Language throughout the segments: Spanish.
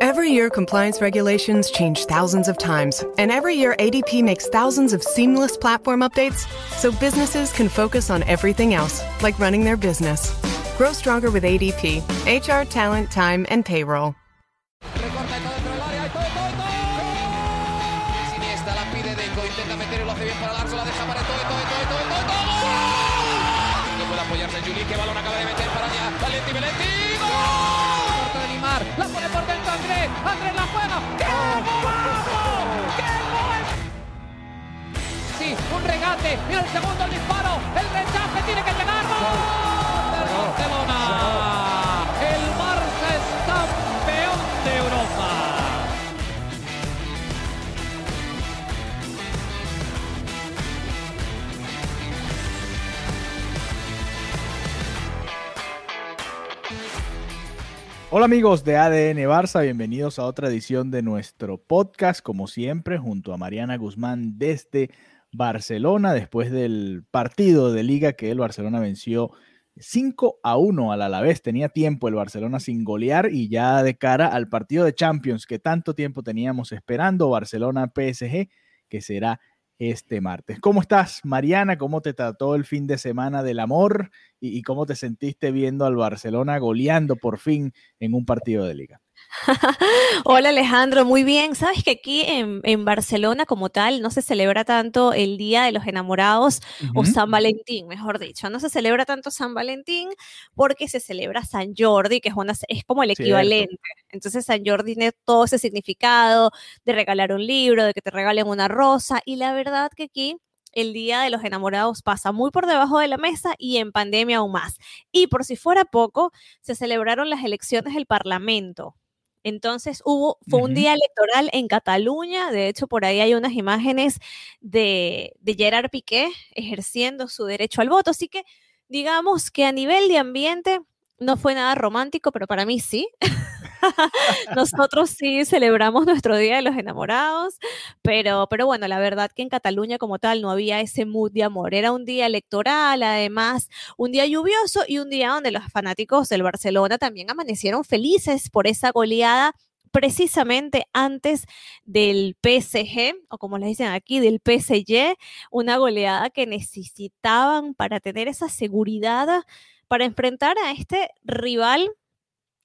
Every year, compliance regulations change thousands of times, and every year, ADP makes thousands of seamless platform updates so businesses can focus on everything else, like running their business. Grow stronger with ADP HR, talent, time, and payroll. Andrés, Andrés la juega. ¡Qué golazo! ¡Qué gol! Sí, un regate, mira el segundo disparo, el rechace tiene que llegar. ¡Gol! Hola amigos de ADN Barça, bienvenidos a otra edición de nuestro podcast, como siempre, junto a Mariana Guzmán desde Barcelona, después del partido de liga que el Barcelona venció 5 a 1 al Alavés. Tenía tiempo el Barcelona sin golear y ya de cara al partido de Champions que tanto tiempo teníamos esperando, Barcelona PSG, que será este martes. ¿Cómo estás, Mariana? ¿Cómo te trató el fin de semana del amor? ¿Y, y cómo te sentiste viendo al Barcelona goleando por fin en un partido de liga? Hola Alejandro, muy bien. Sabes que aquí en, en, Barcelona como tal no se celebra tanto el Día de los Enamorados uh -huh. o San Valentín, mejor dicho. No se celebra tanto San Valentín porque se celebra San Jordi, que es, una, es como el equivalente. Cierto. Entonces San Jordi tiene todo ese significado de regalar un libro, de que te regalen una rosa. Y la verdad que aquí el Día de los Enamorados pasa muy por debajo de la mesa y en pandemia aún más. Y por si fuera poco, se celebraron las elecciones del Parlamento. Entonces hubo, fue un día electoral en Cataluña, de hecho por ahí hay unas imágenes de, de Gerard Piqué ejerciendo su derecho al voto, así que digamos que a nivel de ambiente no fue nada romántico, pero para mí sí. Nosotros sí celebramos nuestro Día de los Enamorados, pero, pero bueno, la verdad que en Cataluña como tal no había ese mood de amor. Era un día electoral, además, un día lluvioso y un día donde los fanáticos del Barcelona también amanecieron felices por esa goleada precisamente antes del PSG, o como le dicen aquí, del PSG, una goleada que necesitaban para tener esa seguridad para enfrentar a este rival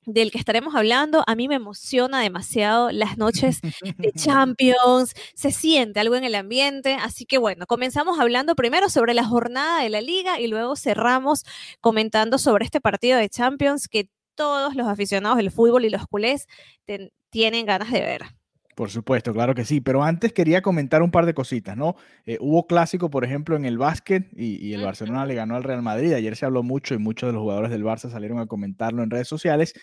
del que estaremos hablando, a mí me emociona demasiado las noches de Champions, se siente algo en el ambiente, así que bueno, comenzamos hablando primero sobre la jornada de la liga y luego cerramos comentando sobre este partido de Champions que todos los aficionados del fútbol y los culés ten, tienen ganas de ver. Por supuesto, claro que sí, pero antes quería comentar un par de cositas, ¿no? Eh, hubo clásico, por ejemplo, en el básquet y, y el Barcelona le ganó al Real Madrid. Ayer se habló mucho y muchos de los jugadores del Barça salieron a comentarlo en redes sociales.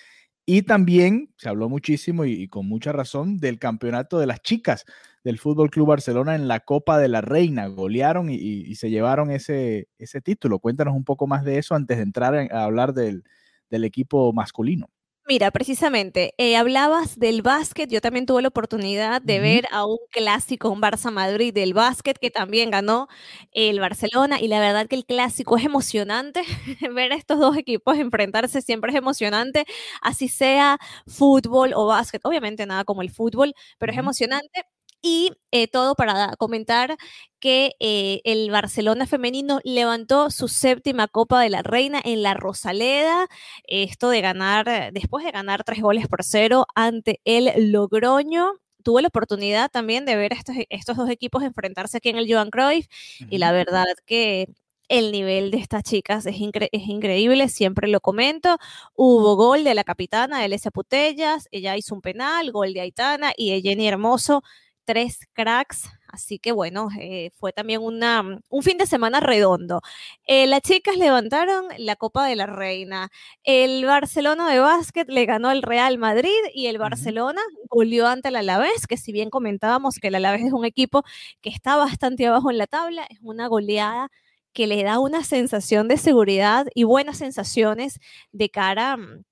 Y también se habló muchísimo y, y, con mucha razón del campeonato de las chicas del Fútbol Club Barcelona en la Copa de la Reina. Golearon y, y, se llevaron ese, ese título. Cuéntanos un poco más de eso antes de entrar a hablar del, del equipo masculino. Mira, precisamente, eh, hablabas del básquet, yo también tuve la oportunidad de uh -huh. ver a un clásico, un Barça-Madrid del básquet, que también ganó el Barcelona, y la verdad que el clásico es emocionante, ver a estos dos equipos enfrentarse siempre es emocionante, así sea fútbol o básquet, obviamente nada como el fútbol, pero uh -huh. es emocionante, y eh, todo para comentar que eh, el Barcelona femenino levantó su séptima Copa de la Reina en la Rosaleda. Esto de ganar, después de ganar tres goles por cero ante el Logroño. Tuve la oportunidad también de ver a estos, estos dos equipos enfrentarse aquí en el Johan Cruyff uh -huh. y la verdad que el nivel de estas chicas es, incre es, increíble, siempre lo comento. Hubo gol de la capitana de Alesia Putellas, ella hizo un penal, gol de Aitana y de Jenny Hermoso tres cracks, así que bueno, eh, fue también una, un fin de semana redondo. Eh, las chicas levantaron la Copa de la Reina, el Barcelona de básquet le ganó al Real Madrid y el Barcelona goleó ante el Alavés, que si bien comentábamos que el Alavés es un equipo que está bastante abajo en la tabla, es una goleada que le da una sensación de seguridad y buenas sensaciones de cara mm,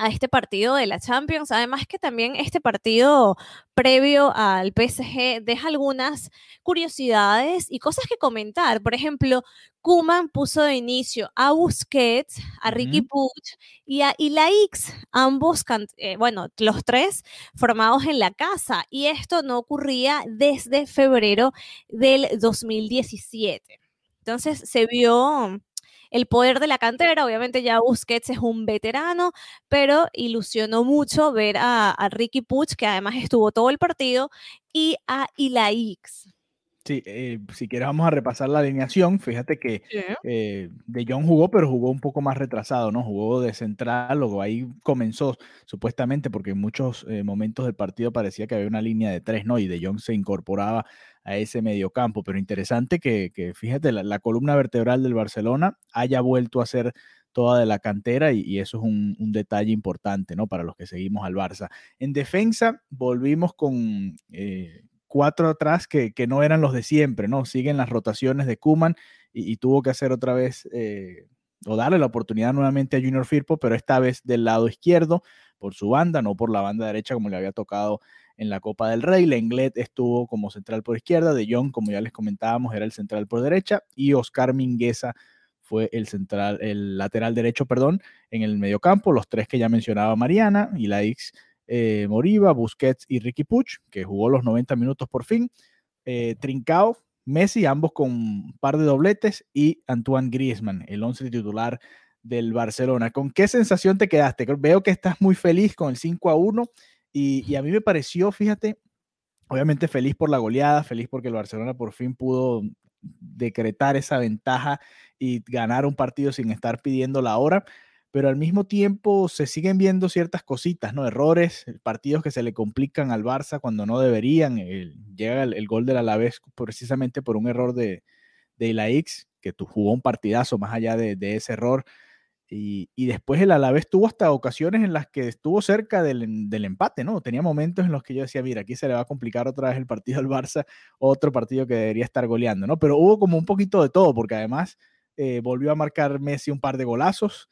a este partido de la Champions. Además que también este partido previo al PSG deja algunas curiosidades y cosas que comentar. Por ejemplo, Kuman puso de inicio a Busquets, a Ricky Puig y a Ilaix, ambos, eh, bueno, los tres formados en la casa. Y esto no ocurría desde febrero del 2017. Entonces se vio el poder de la cantera. Obviamente ya Busquets es un veterano, pero ilusionó mucho ver a, Ricky Puch, que además estuvo todo el partido, y a Ilaix. Sí, eh, si quieres vamos a repasar la alineación. Fíjate que eh, De Jong jugó, pero jugó un poco más retrasado, ¿no? Jugó de central, luego ahí comenzó supuestamente, porque en muchos eh, momentos del partido parecía que había una línea de tres, ¿no? Y De Jong se incorporaba a ese mediocampo. Pero interesante que, fíjate, la, columna vertebral del Barcelona haya vuelto a ser toda de la cantera y, eso es un, detalle importante, ¿no? Para los que seguimos al Barça. En defensa volvimos con eh, cuatro atrás que, no eran los de siempre, ¿no? Siguen las rotaciones de Kuman y, tuvo que hacer otra vez eh, o darle la oportunidad nuevamente a Junior Firpo, pero esta vez del lado izquierdo por su banda, no por la banda derecha como le había tocado en la Copa del Rey. Lenglet estuvo como central por izquierda, De Jong, como ya les comentábamos, era el central por derecha y Oscar Mingueza fue el central, el lateral derecho, perdón, en el mediocampo, los tres que ya mencionaba Mariana, y la eh, Moriba, Busquets y Ricky Puch, que jugó los 90 minutos por fin, eh, Trincao, Messi, ambos con un par de dobletes, y Antoine Griezmann, el once titular del Barcelona. ¿Con qué sensación te quedaste? Veo que estás muy feliz con el 5 a 1 y, a mí me pareció, fíjate, obviamente feliz por la goleada, feliz porque el Barcelona por fin pudo decretar esa ventaja y ganar un partido sin estar pidiendo la hora, pero al mismo tiempo se siguen viendo ciertas cositas, ¿no? Errores, partidos que se le complican al Barça cuando no deberían. llega el, gol del Alavés precisamente por un error de, de X, que jugó un partidazo más allá de, ese error. Y, después el Alavés tuvo hasta ocasiones en las que estuvo cerca del, del, empate, ¿no? Tenía momentos en los que yo decía, mira, aquí se le va a complicar otra vez el partido al Barça, otro partido que debería estar goleando, ¿no? Pero hubo como un poquito de todo, porque además eh, volvió a marcar Messi un par de golazos,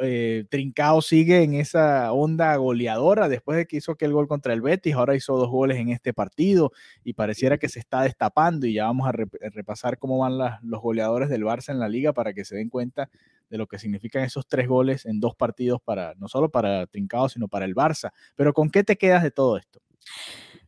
eh, Trincao sigue en esa onda goleadora después de que hizo aquel gol contra el Betis, ahora hizo dos goles en este partido y pareciera que se está destapando y ya vamos a repasar cómo van los goleadores del Barça en la liga para que se den cuenta de lo que significan esos tres goles en dos partidos para no solo para Trincao, sino para el Barça. Pero ¿con qué te quedas de todo esto?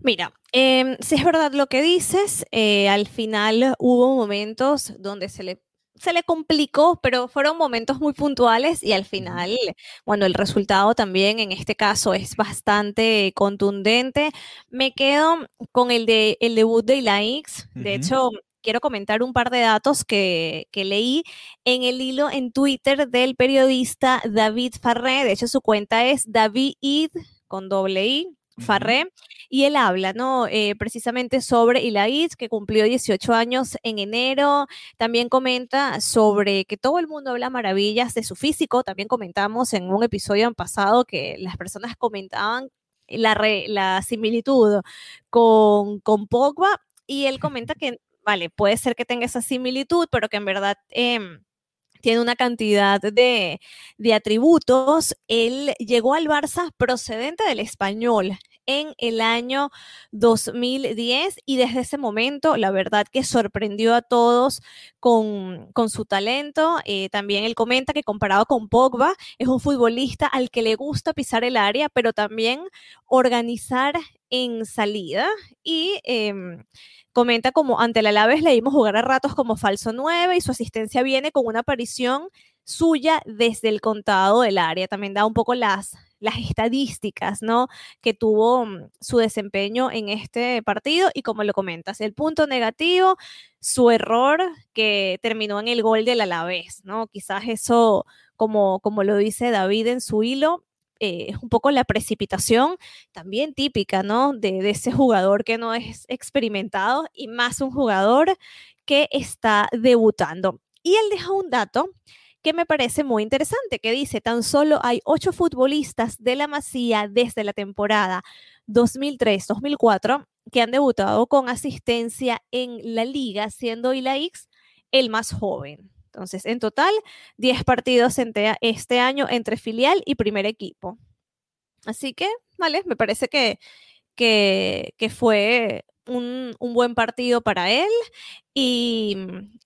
Mira, em, si es verdad lo que dices, eh, al final hubo momentos donde se le, se le complicó, pero fueron momentos muy puntuales y al final, bueno, el resultado también en este caso es bastante contundente. Me quedo con el, de, el debut de Ilaix. De hecho, quiero comentar un par de datos que, leí en el hilo en Twitter del periodista David Farré. De hecho, su cuenta es David con doble I. Farré, y él habla, ¿no? Eh, precisamente sobre Ilaís, que cumplió 18 años en enero. También comenta sobre que todo el mundo habla maravillas de su físico. También comentamos en un episodio pasado que las personas comentaban la, la similitud con, con Pogba y él comenta que vale, puede ser que tenga esa similitud, pero que en verdad em, tiene una cantidad de, de, atributos. Él llegó al Barça procedente del español en el año 2010 y desde ese momento la verdad que sorprendió a todos con, con su talento. Eh, también él comenta que comparado con Pogba es un futbolista al que le gusta pisar el área, pero también organizar en salida y em, comenta como ante la Alaves le dimos jugar a ratos como falso 9 y su asistencia viene con una aparición suya desde el contado del área. También da un poco las, las estadísticas, ¿no? Que tuvo mm, su desempeño en este partido y como lo comentas, el punto negativo, su error que terminó en el gol del Alavés, ¿no? Quizás eso, como, como lo dice David en su hilo, eh, es un poco la precipitación también típica, ¿no? De, de, ese jugador que no es experimentado y más un jugador que está debutando. Y él deja un dato que me parece muy interesante, que dice, tan solo hay ocho futbolistas de la Masía desde la temporada 2003-2004 que han debutado con asistencia en la liga, siendo Ilaix el más joven. Entonces, en total, 10 partidos este año entre filial y primer equipo. Así que, vale, me parece que, que, que fue un, un, buen partido para él y,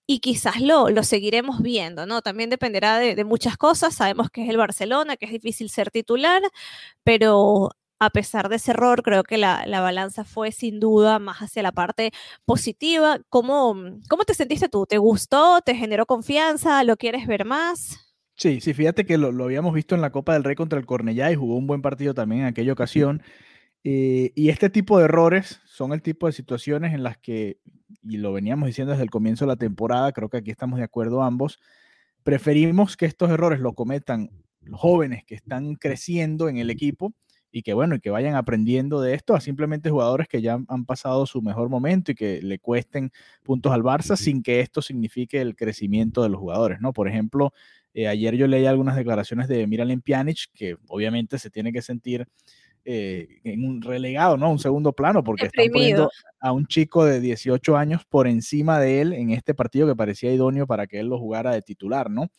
y quizás lo, lo, seguiremos viendo, ¿no? También dependerá de, de, muchas cosas. Sabemos que es el Barcelona, que es difícil ser titular, pero a pesar de ese error, creo que la, la balanza fue sin duda más hacia la parte positiva. ¿Cómo, ¿Cómo te sentiste tú? ¿Te gustó? ¿Te generó confianza? ¿Lo quieres ver más? Sí, sí, fíjate que lo, lo, habíamos visto en la Copa del Rey contra el Cornellá y jugó un buen partido también en aquella ocasión. Eh, y este tipo de errores son el tipo de situaciones en las que, y lo veníamos diciendo desde el comienzo de la temporada, creo que aquí estamos de acuerdo ambos, preferimos que estos errores lo cometan los jóvenes que están creciendo en el equipo y que bueno, y que vayan aprendiendo de esto a simplemente jugadores que ya han pasado su mejor momento y que le cuesten puntos al Barça sin que esto signifique el crecimiento de los jugadores, ¿no? Por ejemplo, eh, ayer yo leí algunas declaraciones de Miralem Pjanic que obviamente se tiene que sentir eh, en un relegado, ¿no? Un segundo plano, porque están poniendo a un chico de 18 años por encima de él en este partido que parecía idóneo para que él lo jugara de titular, ¿no?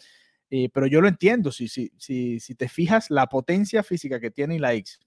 Eh, pero yo lo entiendo, si, si, si, si te fijas, la potencia física que tiene la X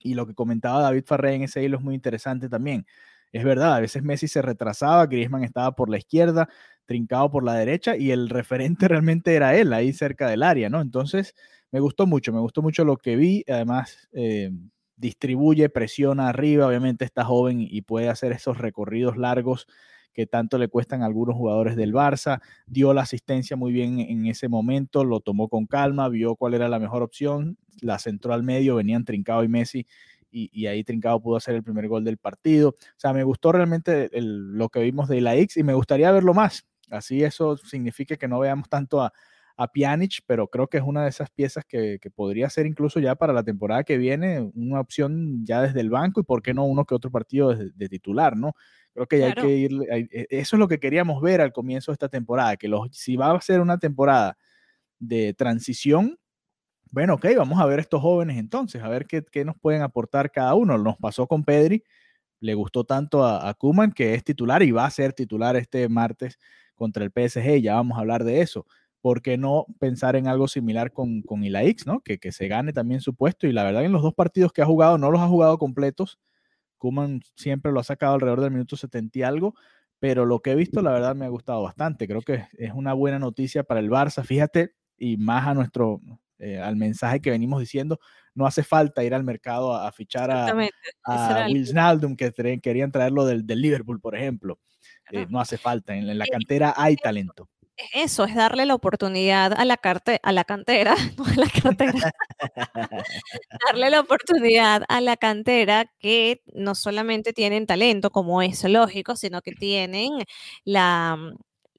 y lo que comentaba David Farré en ese hilo es muy interesante también. Es verdad, a veces Messi se retrasaba, Griezmann estaba por la izquierda, trincado por la derecha y el referente realmente era él, ahí cerca del área, ¿no? Entonces, me gustó mucho, me gustó mucho lo que vi. Además, eh, distribuye, presiona arriba. Obviamente está joven y puede hacer esos recorridos largos que tanto le cuestan a algunos jugadores del Barça. Dio la asistencia muy bien en ese momento, lo tomó con calma, vio cuál era la mejor opción, la centró al medio, venían Trincado y Messi. Y, y ahí Trincado pudo hacer el primer gol del partido. O sea, me gustó realmente el, lo que vimos de la X y me gustaría verlo más. Así eso significa que no veamos tanto a, a Pjanic, pero creo que es una de esas piezas que, que, podría ser incluso ya para la temporada que viene una opción ya desde el banco y por qué no uno que otro partido de, de titular, ¿no? Creo que ya claro. hay que ir, e, eso es lo que queríamos ver al comienzo de esta temporada, que los, si va a ser una temporada de transición, bueno, ok, vamos a ver estos jóvenes entonces, a ver qué, qué nos pueden aportar cada uno. Nos pasó con Pedri, le gustó tanto a, a Kuman que es titular y va a ser titular este martes contra el PSG, ya vamos a hablar de eso. ¿Por qué no pensar en algo similar con, con Ilaix, ¿no? Que, que, se gane también su puesto? Y la verdad, en los dos partidos que ha jugado, no los ha jugado completos. Kuman siempre lo ha sacado alrededor del minuto 70 y algo, pero lo que he visto, la verdad, me ha gustado bastante. Creo que es una buena noticia para el Barça. Fíjate, y más a nuestro, eh, al mensaje que venimos diciendo, no hace falta ir al mercado a, a fichar a, a Wilsnaldum, que querían traerlo del, del, Liverpool, por ejemplo. Eh, no hace falta, en, en la cantera hay talento eso, es darle la oportunidad a la, carte a la cantera, no a la cartera, darle la oportunidad a la cantera que no solamente tienen talento, como es lógico, sino que tienen la,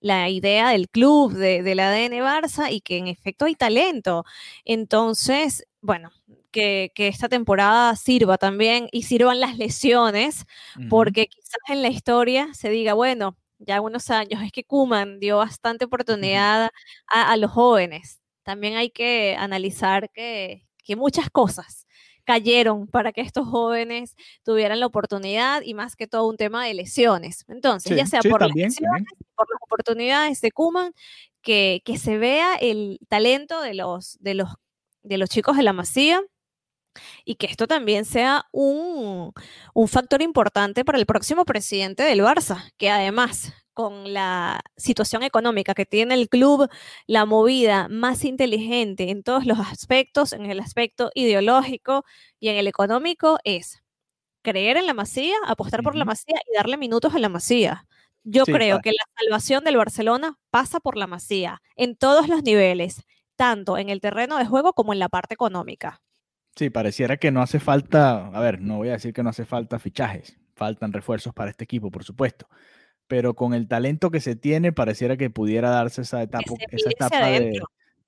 la idea del club, de, del ADN Barça y que en efecto hay talento. Entonces, bueno, que, que, esta temporada sirva también y sirvan las lesiones, uh -huh. porque quizás en la historia se diga, bueno, ya unos años, es que Kuman dio bastante oportunidad a, a, los jóvenes. También hay que analizar que, que, muchas cosas cayeron para que estos jóvenes tuvieran la oportunidad y más que todo un tema de lesiones. Entonces, sí, ya sea sí, por también, las lesiones, también. por las oportunidades de Kuman, que, que se vea el talento de los, de los, de los chicos de la Masía y que esto también sea un, un, factor importante para el próximo presidente del Barça, que además con la situación económica que tiene el club, la movida más inteligente en todos los aspectos, en el aspecto ideológico y en el económico, es creer en la masía, apostar por la masía y darle minutos a la masía. Yo sí, creo claro. que la salvación del Barcelona pasa por la masía, en todos los niveles, tanto en el terreno de juego como en la parte económica. Sí, pareciera que no hace falta, a ver, no voy a decir que no hace falta fichajes, faltan refuerzos para este equipo, por supuesto, pero con el talento que se tiene, pareciera que pudiera darse esa etapa, esa etapa de,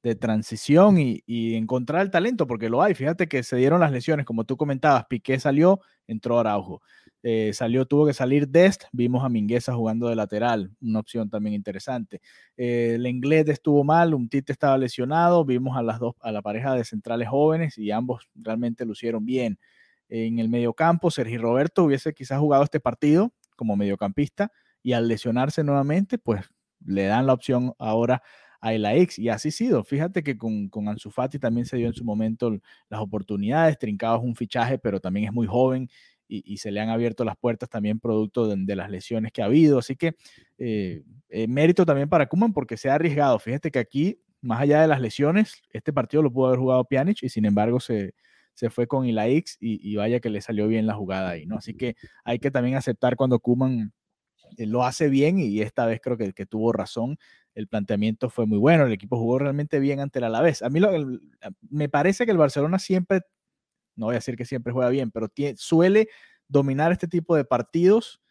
de, transición y, y, encontrar el talento, porque lo hay. Fíjate que se dieron las lesiones, como tú comentabas, Piqué salió, entró Araujo. Eh, salió, tuvo que salir Dest, vimos a Mingueza jugando de lateral, una opción también interesante. Eh, el inglés estuvo mal, un Tite estaba lesionado, vimos a las dos, a la pareja de centrales jóvenes y ambos realmente lucieron bien. En el mediocampo, Sergio Roberto hubiese quizás jugado este partido como mediocampista y al lesionarse nuevamente, pues le dan la opción ahora a la X y así sido. Fíjate que con, con Ansu Fati también se dio en su momento las oportunidades. Trincado es un fichaje, pero también es muy joven y, se le han abierto las puertas también producto de, las lesiones que ha habido. Así que eh, eh, mérito también para Kuman porque se ha arriesgado. Fíjate que aquí, más allá de las lesiones, este partido lo pudo haber jugado Pjanic y sin embargo se, se fue con Ilaix y, y vaya que le salió bien la jugada ahí, ¿no? Así que hay que también aceptar cuando Kuman eh, lo hace bien y esta vez creo que, que tuvo razón el planteamiento fue muy bueno, el equipo jugó realmente bien ante el Alavés. A mí lo, me parece que el Barcelona siempre, no voy a decir que siempre juega bien, pero suele dominar este tipo de partidos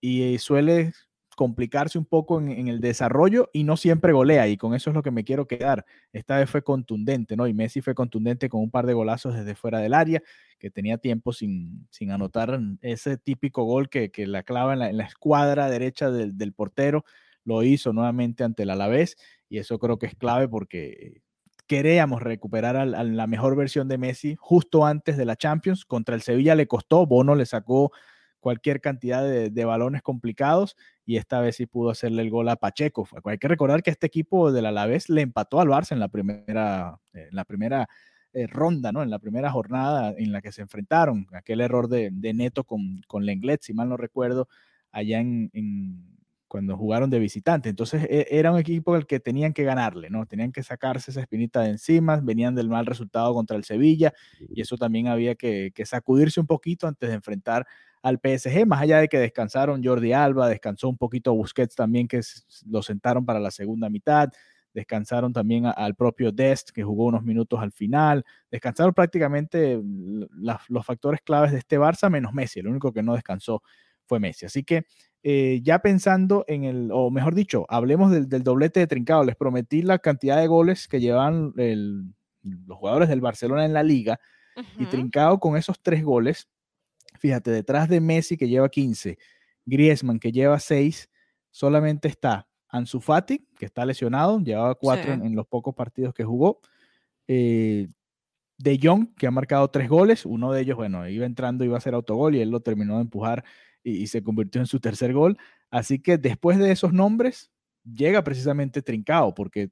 y suele complicarse un poco en, el desarrollo y no siempre golea y con eso es lo que me quiero quedar. Esta vez fue contundente, ¿no? Y Messi fue contundente con un par de golazos desde fuera del área, que tenía tiempo sin, sin anotar ese típico gol que, que la clava en la, escuadra derecha del, del portero lo hizo nuevamente ante el Alavés y eso creo que es clave porque queríamos recuperar a, la mejor versión de Messi justo antes de la Champions. Contra el Sevilla le costó, Bono le sacó cualquier cantidad de, balones complicados y esta vez sí pudo hacerle el gol a Pacheco. Hay que recordar que este equipo del Alavés le empató al Barça en la primera, en la primera eh, ronda, ¿no? En la primera jornada en la que se enfrentaron. Aquel error de, Neto con, con Lenglet, si mal no recuerdo, allá en cuando jugaron de visitante. Entonces e, era un equipo al que tenían que ganarle, ¿no? Tenían que sacarse esa espinita de encima, venían del mal resultado contra el Sevilla y eso también había que, sacudirse un poquito antes de enfrentar al PSG, más allá de que descansaron Jordi Alba, descansó un poquito Busquets también, que lo sentaron para la segunda mitad, descansaron también al propio Dest, que jugó unos minutos al final, descansaron prácticamente los factores claves de este Barça, menos Messi, el único que no descansó fue Messi. Así que eh, ya pensando en el, o mejor dicho, hablemos del, doblete de Trincado. Les prometí la cantidad de goles que llevan los jugadores del Barcelona en la liga. Y Trincado con esos tres goles, fíjate, detrás de Messi que lleva 15, Griezmann que lleva 6, solamente está Ansu Fati, que está lesionado, llevaba 4 en, los pocos partidos que jugó. Eh, de Jong, que ha marcado tres goles, uno de ellos, bueno, iba entrando, iba a ser autogol y él lo terminó de empujar y, se convirtió en su tercer gol. Así que después de esos nombres, llega precisamente Trincao, porque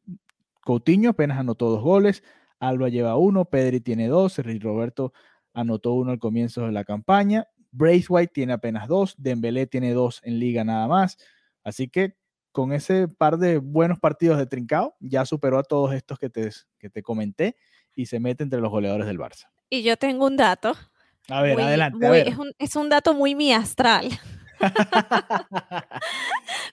Coutinho apenas anotó dos goles, Alba lleva uno, Pedri tiene dos, y Roberto anotó uno al comienzo de la campaña, Braithwaite tiene apenas dos, Dembélé tiene dos en liga nada más. Así que con ese par de buenos partidos de Trincao, ya superó a todos estos que te, que te comenté y se mete entre los goleadores del Barça. Y yo tengo un dato a ver, adelante. Es, un, dato muy mi astral.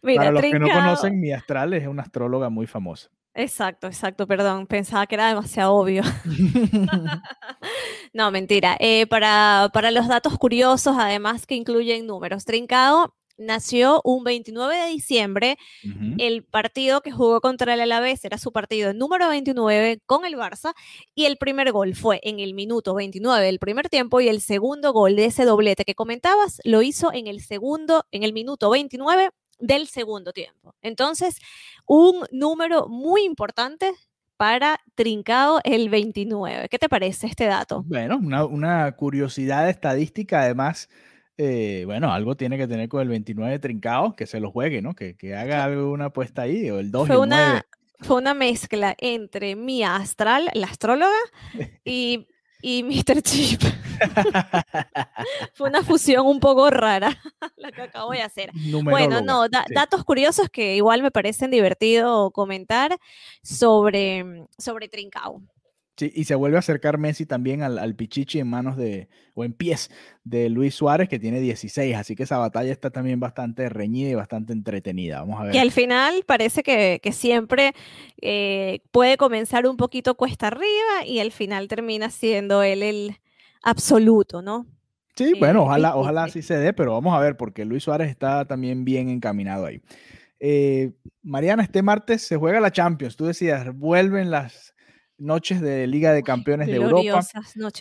Para los que no conocen, mi astral es una astróloga muy famosa. Exacto, exacto, perdón, pensaba que era demasiado obvio. no, mentira. Eh, para, para los datos curiosos, además que incluyen números, Trincado nació un 29 de diciembre. El partido que jugó contra el Alavés era su partido número 29 con el Barça y el primer gol fue en el minuto 29 del primer tiempo y el segundo gol de ese doblete que comentabas lo hizo en el segundo, en el minuto 29 del segundo tiempo. Entonces, un número muy importante para Trincado el 29. ¿Qué te parece este dato? Bueno, una, una curiosidad estadística además eh, bueno, algo tiene que tener con el 29 trincado, que se lo juegue, ¿no? Que, que haga alguna apuesta ahí, o el 2 fue y una, Fue una mezcla entre mi astral, la astróloga, y, y Mr. Chip. fue una fusión un poco rara la que acabo de hacer. Bueno, no, datos curiosos que igual me parecen divertido comentar sobre, sobre Trincao y se vuelve a acercar Messi también al, Pichichi en manos de, o en pies de Luis Suárez, que tiene 16. Así que esa batalla está también bastante reñida y bastante entretenida. Vamos a ver. Y al final parece que, siempre eh, puede comenzar un poquito cuesta arriba y al final termina siendo él el absoluto, ¿no? Sí, bueno, ojalá, ojalá así se dé, pero vamos a ver, porque Luis Suárez está también bien encaminado ahí. Eh, Mariana, este martes se juega la Champions. Tú decías, vuelven las noches de Liga de Campeones de Europa.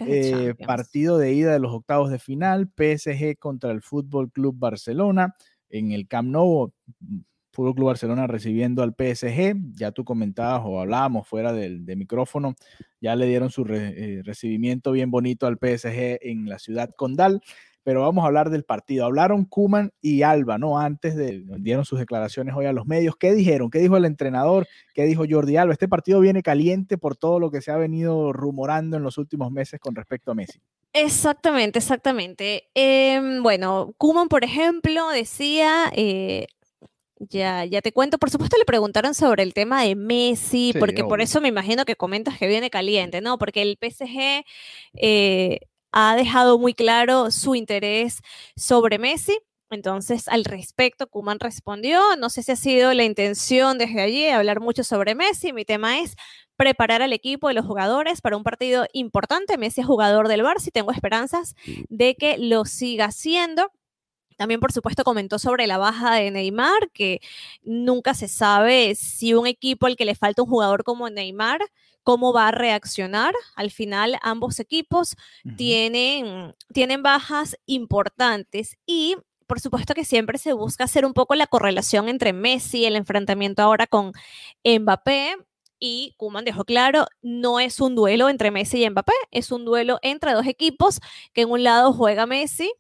Eh, partido de ida de los octavos de final, PSG contra el Fútbol Club Barcelona en el Camp Nou. Fútbol Club Barcelona recibiendo al PSG, ya tú comentabas o hablábamos fuera del, micrófono, ya le dieron su eh, recibimiento bien bonito al PSG en la ciudad condal. Pero vamos a hablar del partido. Hablaron Kuman y Alba, ¿no? Antes de, dieron sus declaraciones hoy a los medios. ¿Qué dijeron? ¿Qué dijo el entrenador? ¿Qué dijo Jordi Alba? Este partido viene caliente por todo lo que se ha venido rumorando en los últimos meses con respecto a Messi. Exactamente, exactamente. Em, bueno, Kuman, por ejemplo, decía, eh, ya, ya te cuento, por supuesto le preguntaron sobre el tema de Messi, porque por eso me imagino que comentas que viene caliente, ¿no? Porque el PSG eh, ha dejado muy claro su interés sobre Messi. Entonces, al respecto, Kuman respondió, no sé si ha sido la intención desde allí hablar mucho sobre Messi, mi tema es preparar al equipo y los jugadores para un partido importante. Messi es jugador del Barça y tengo esperanzas de que lo siga haciendo. También, por supuesto, comentó sobre la baja de Neymar, que nunca se sabe si un equipo al que le falta un jugador como Neymar cómo va a reaccionar. Al final, ambos equipos tienen, tienen bajas importantes y por supuesto que siempre se busca hacer un poco la correlación entre Messi, el enfrentamiento ahora con Mbappé. Y Kuman dejó claro, no es un duelo entre Messi y Mbappé, es un duelo entre dos equipos que en un lado juega Messi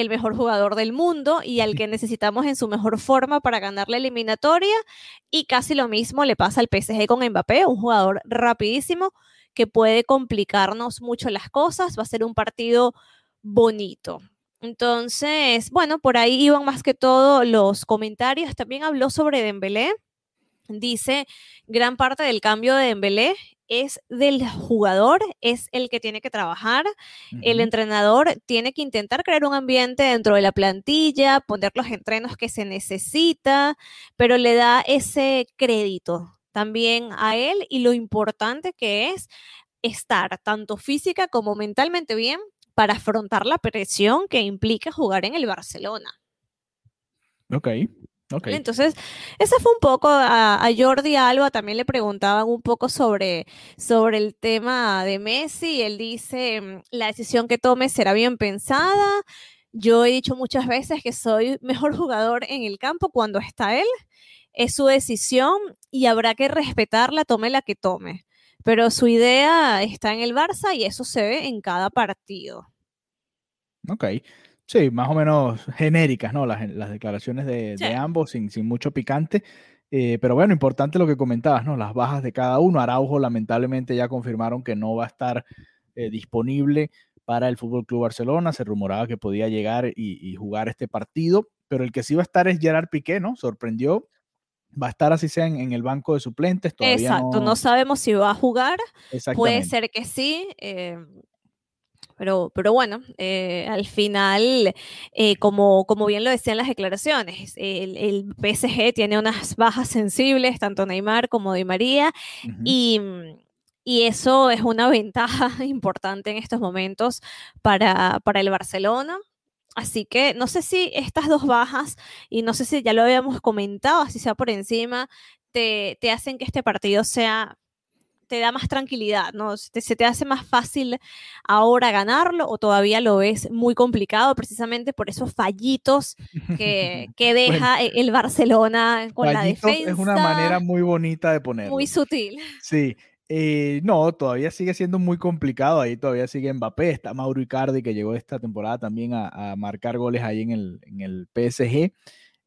el mejor jugador del mundo y al que necesitamos en su mejor forma para ganar la eliminatoria. Y casi lo mismo le pasa al PSG con Mbappé, un jugador rapidísimo que puede complicarnos mucho las cosas. Va a ser un partido bonito. Entonces, bueno, por ahí iban más que todo los comentarios. También habló sobre Dembélé. Dice, gran parte del cambio de Dembélé es del jugador, es el que tiene que trabajar. El entrenador tiene que intentar crear un ambiente dentro de la plantilla, poner los entrenos que se necesita, pero le da ese crédito también a él y lo importante que es estar tanto física como mentalmente bien para afrontar la presión que implica jugar en el Barcelona. Ok, entonces, ese fue un poco a, Jordi Alba, también le preguntaban un poco sobre, sobre el tema de Messi. Él dice, mm, la decisión que tome será bien pensada. Yo he dicho muchas veces que soy mejor jugador en el campo cuando está él. Es su decisión y habrá que respetarla, tome la que tome. Pero su idea está en el Barça y eso se ve en cada partido. Ok. Sí, más o menos genéricas, ¿no? Las, declaraciones de, ambos, sin, sin, mucho picante. Eh, pero bueno, importante lo que comentabas, ¿no? Las bajas de cada uno. Araujo, lamentablemente, ya confirmaron que no va a estar eh, disponible para el Fútbol Club Barcelona. Se rumoraba que podía llegar y, jugar este partido, pero el que sí va a estar es Gerard Piqué, ¿no? Sorprendió. Va a estar así sea en, el banco de suplentes. Exacto, no... sabemos si va a jugar. Puede ser que sí. Eh, pero, pero bueno, eh, al final, eh, como, como bien lo decían las declaraciones, el, el, PSG tiene unas bajas sensibles, tanto Neymar como Di María, y, y, eso es una ventaja importante en estos momentos para, para el Barcelona. Así que no sé si estas dos bajas, y no sé si ya lo habíamos comentado, así sea por encima, te, te hacen que este partido sea te da más tranquilidad, ¿no? ¿Se te, hace más fácil ahora ganarlo o todavía lo ves muy complicado precisamente por esos fallitos que, deja e, el Barcelona con la defensa? Es una manera muy bonita de ponerlo. Muy sutil. Sí. Eh, no, todavía sigue siendo muy complicado. Ahí todavía sigue Mbappé. Está Mauro Icardi que llegó esta temporada también a, marcar goles ahí en el, en el PSG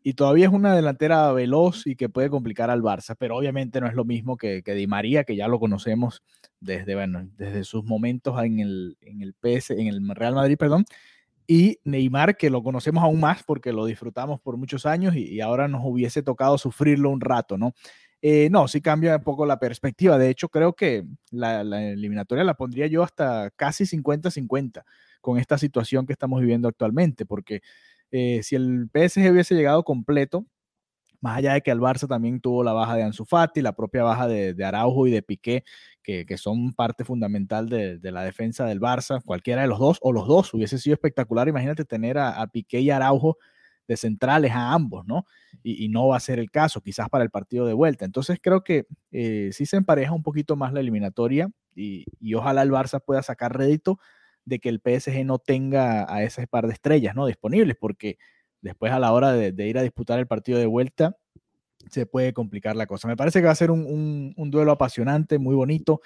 y todavía es una delantera veloz y que puede complicar al Barça, pero obviamente no es lo mismo que, que Di María, que ya lo conocemos desde, bueno, desde sus momentos en el, en el PS, en el Real Madrid, perdón, y Neymar, que lo conocemos aún más porque lo disfrutamos por muchos años y, ahora nos hubiese tocado sufrirlo un rato, ¿no? Eh, no, sí cambia un poco la perspectiva. De hecho, creo que la, la eliminatoria la pondría yo hasta casi 50-50 con esta situación que estamos viviendo actualmente, porque eh, si el PSG hubiese llegado completo, más allá de que el Barça también tuvo la baja de Ansu Fati, la propia baja de, Araujo y de Piqué, que, son parte fundamental de, la defensa del Barça, cualquiera de los dos o los dos hubiese sido espectacular. Imagínate tener a, Piqué y Araujo de centrales a ambos, ¿no? Y, no va a ser el caso, quizás para el partido de vuelta. Entonces creo que eh, sí se empareja un poquito más la eliminatoria y, y ojalá el Barça pueda sacar rédito de que el PSG no tenga a ese par de estrellas ¿no? disponibles, porque después a la hora de, ir a disputar el partido de vuelta se puede complicar la cosa. Me parece que va a ser un, duelo apasionante, muy bonito.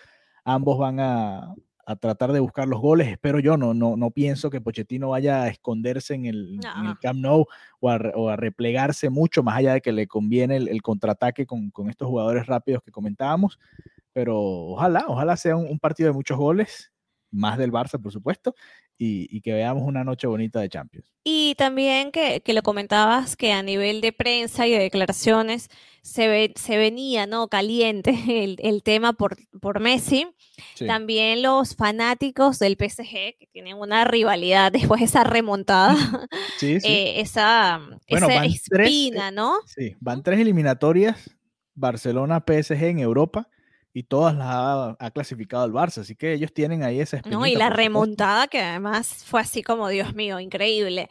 Ambos van a, tratar de buscar los goles. Espero yo, no, no, no pienso que Pochettino vaya a esconderse en el, Camp Nou o a, replegarse mucho, más allá de que le conviene el, contraataque con, estos jugadores rápidos que comentábamos. Pero ojalá, ojalá sea un partido de muchos goles más del Barça, por supuesto, y, que veamos una noche bonita de Champions. Y también que, lo comentabas que a nivel de prensa y de declaraciones se, ve, se venía ¿no? caliente el, tema por, por Messi. También los fanáticos del PSG, que tienen una rivalidad después de esa remontada, eh, esa, espina, ¿no? Sí, van tres eliminatorias, Barcelona-PSG en Europa y todas las ha, clasificado el Barça, así que ellos tienen ahí esa No, y la remontada que además fue así como, Dios mío, increíble.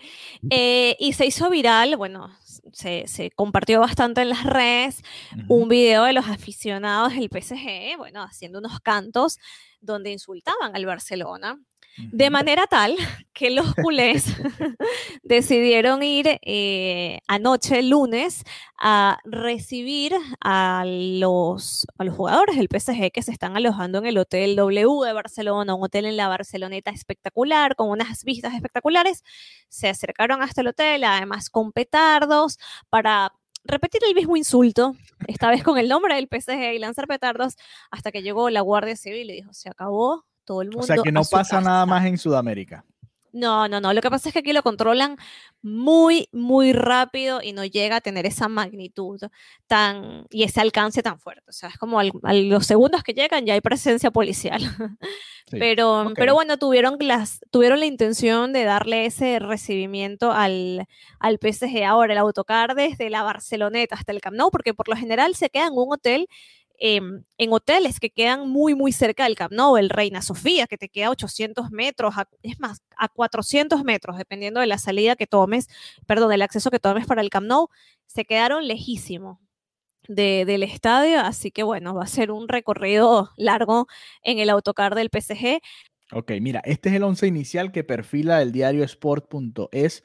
Eh, y se hizo viral, bueno, se, compartió bastante en las redes, un video de los aficionados del PSG, bueno, haciendo unos cantos donde insultaban al Barcelona. De manera tal que los culés decidieron ir eh, anoche, lunes, a recibir a los, a los jugadores del PSG que se están alojando en el Hotel W de Barcelona, un hotel en la Barceloneta espectacular, con unas vistas espectaculares. Se acercaron hasta el hotel, además con petardos, para repetir el mismo insulto, esta vez con el nombre del PSG y lanzar petardos, hasta que llegó la Guardia Civil y dijo, se acabó, todo el mundo. O sea que no pasa nada más en Sudamérica. No, no, no. Lo que pasa es que aquí lo controlan muy, muy rápido y no llega a tener esa magnitud tan y ese alcance tan fuerte. O sea, es como a los segundos que llegan ya hay presencia policial. pero, pero bueno, tuvieron, las, tuvieron la intención de darle ese recibimiento al, al PSG. Ahora, el autocar desde la Barceloneta hasta el Camp Nou, porque por lo general se queda en un hotel Em, en hoteles que quedan muy, muy cerca del Camp Nou, el Reina Sofía, que te queda 800 metros, es más, a 400 metros, dependiendo de la salida que tomes, perdón, del acceso que tomes para el Camp Nou, se quedaron lejísimos. del estadio, así que bueno, va a ser un recorrido largo en el autocar del PSG. Ok, mira, este es el once inicial que perfila el diario sport.es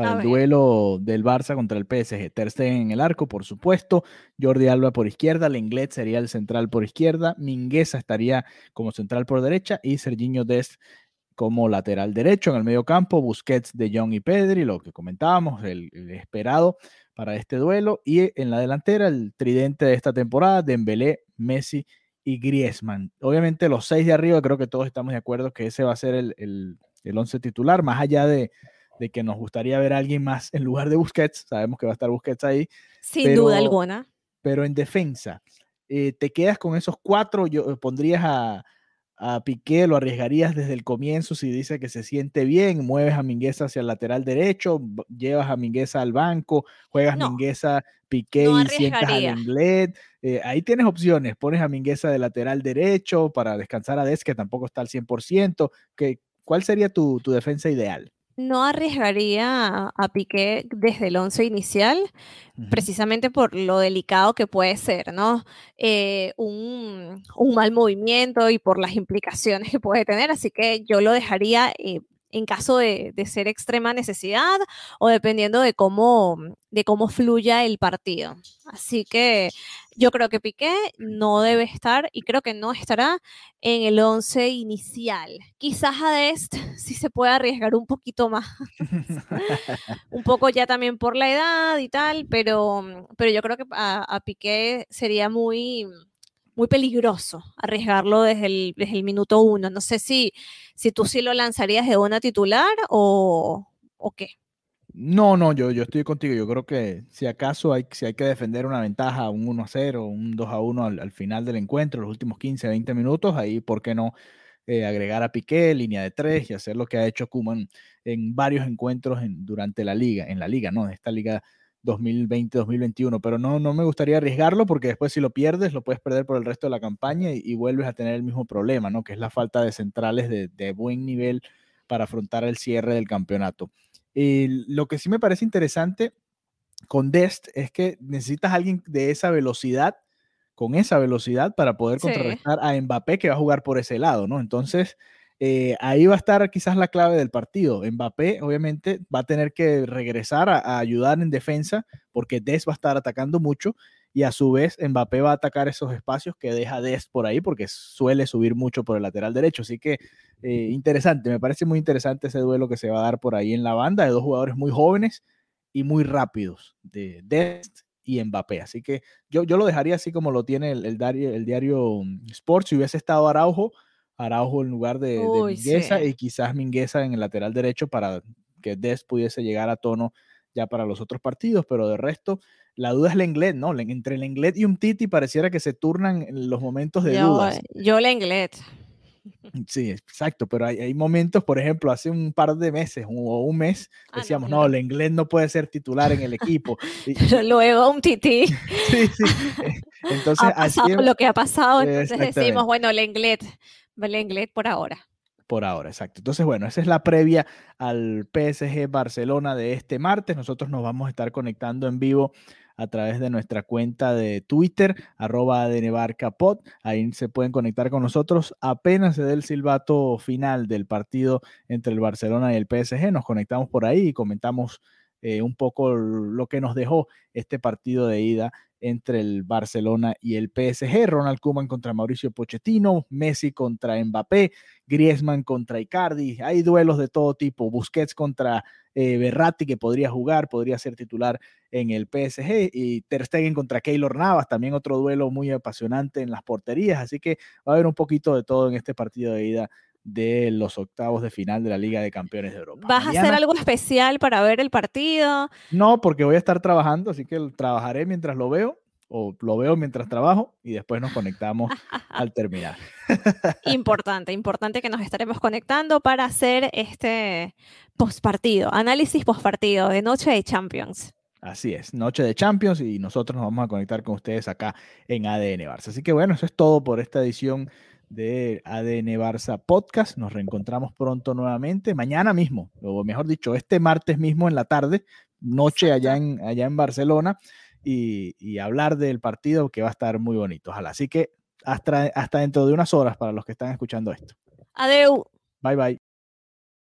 para el duelo del Barça contra el PSG. Ter Stegen en el arco, por supuesto. Jordi Alba por izquierda. Lenglet sería el central por izquierda. Mingueza estaría como central por derecha. Y Serginho Dest como lateral derecho en el medio campo. Busquets, De Jong y Pedri, lo que comentábamos, el, esperado para este duelo. Y en la delantera, el tridente de esta temporada, Dembélé, Messi y Griezmann. Obviamente los seis de arriba, creo que todos estamos de acuerdo que ese va a ser el, el, el once titular, más allá de de que nos gustaría ver a alguien más en lugar de Busquets. Sabemos que va a estar Busquets ahí. Sin duda alguna. Pero en defensa, eh, ¿te quedas con esos cuatro? Yo, eh, ¿Pondrías a, a Piqué, lo arriesgarías desde el comienzo si dice que se siente bien? ¿Mueves a Mingueza hacia el lateral derecho? ¿Llevas a Mingueza al banco? ¿Juegas Mingueza, Piqué y sientas a Lenglet? Eh, ahí tienes opciones. Pones a Mingueza de lateral derecho para descansar a Des, que tampoco está al 100%. ¿Qué, ¿Cuál sería tu, tu defensa ideal? No arriesgaría a, Piqué desde el once inicial, precisamente por lo delicado que puede ser, ¿no? Eh, un, mal movimiento y por las implicaciones que puede tener, así que yo lo dejaría eh, en caso de, ser extrema necesidad o dependiendo de cómo, de cómo fluya el partido. Así que yo creo que Piqué no debe estar y creo que no estará en el 11 inicial. Quizás a Dest sí se puede arriesgar un poquito más. un poco ya también por la edad y tal, pero, pero yo creo que a Piqué sería muy muy peligroso arriesgarlo desde el, desde el minuto uno. No sé si, si tú sí lo lanzarías de una titular o, o qué. No, no, yo, yo estoy contigo. Yo creo que si acaso hay, si hay que defender una ventaja, un 1 a 0, un 2 a 1 al, final del encuentro, los últimos 15, 20 minutos, ahí, ¿por qué no eh, agregar a Piqué, línea de tres y hacer lo que ha hecho Kuman en varios encuentros en, durante la liga, en la liga, ¿no? Esta liga 2020-2021, pero no, no me gustaría arriesgarlo porque después si lo pierdes, lo puedes perder por el resto de la campaña y, vuelves a tener el mismo problema, ¿no? Que es la falta de centrales de, buen nivel para afrontar el cierre del campeonato. Y lo que sí me parece interesante con Dest es que necesitas a alguien de esa velocidad, con esa velocidad, para poder contrarrestar a Mbappé que va a jugar por ese lado, ¿no? Entonces, eh, ahí va a estar quizás la clave del partido. Mbappé, obviamente, va a tener que regresar a, ayudar en defensa porque Des va a estar atacando mucho y a su vez Mbappé va a atacar esos espacios que deja Dest por ahí porque suele subir mucho por el lateral derecho. Así que eh, interesante, me parece muy interesante ese duelo que se va a dar por ahí en la banda de dos jugadores muy jóvenes y muy rápidos, de Dest y Mbappé. Así que yo, yo lo dejaría así como lo tiene el, diario, el diario mm, Sports. Si hubiese estado Araujo, Araujo en lugar de, Mingueza y quizás Mingueza en el lateral derecho para que Dest pudiese llegar a tono ya para los otros partidos, pero de resto, la duda es la inglés, ¿no? Entre el inglés y un Titi pareciera que se turnan en los momentos de yo, dudas. Yo la inglés. Sí, exacto, pero hay, momentos, por ejemplo, hace un par de meses o un mes, ah, decíamos, no, el inglés no puede ser titular en el equipo. luego un tití. sí, sí. Entonces, ha pasado lo que ha pasado, entonces decimos, bueno, el inglés por ahora. Por ahora, exacto. Entonces, bueno, esa es la previa al PSG Barcelona de este martes. Nosotros nos vamos a estar conectando en vivo a través de nuestra cuenta de Twitter, arroba Pod. Ahí se pueden conectar con nosotros. Apenas se dé el silbato final del partido entre el Barcelona y el PSG, nos conectamos por ahí y comentamos eh, un poco lo que nos dejó este partido de ida entre el Barcelona y el PSG. Ronald Koeman contra Mauricio Pochettino, Messi contra Mbappé, Griezmann contra Icardi. Hay duelos de todo tipo. Busquets contra eh, Berratti, que podría jugar, podría ser titular en el PSG. Y Ter Stegen contra Keylor Navas, también otro duelo muy apasionante en las porterías. Así que va a haber un poquito de todo en este partido de ida de los octavos de final de la Liga de Campeones de Europa. ¿Vas a hacer algo especial para ver el partido? No, porque voy a estar trabajando, así que trabajaré mientras lo veo o lo veo mientras trabajo y después nos conectamos al terminar. importante, importante que nos estaremos conectando para hacer este postpartido, análisis postpartido de Noche de Champions. Así es, Noche de Champions y nosotros nos vamos a conectar con ustedes acá en ADN Barça. Así que bueno, eso es todo por esta edición de ADN Barça Podcast. Nos reencontramos pronto nuevamente, mañana mismo, o mejor dicho, este martes mismo en la tarde, noche allá en, allá en Barcelona y, hablar del partido que va a estar muy bonito. Ojalá. Así que hasta, hasta dentro de unas horas para los que están escuchando esto. Adeu. Bye bye.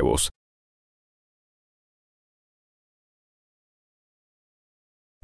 huevos.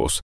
huevos.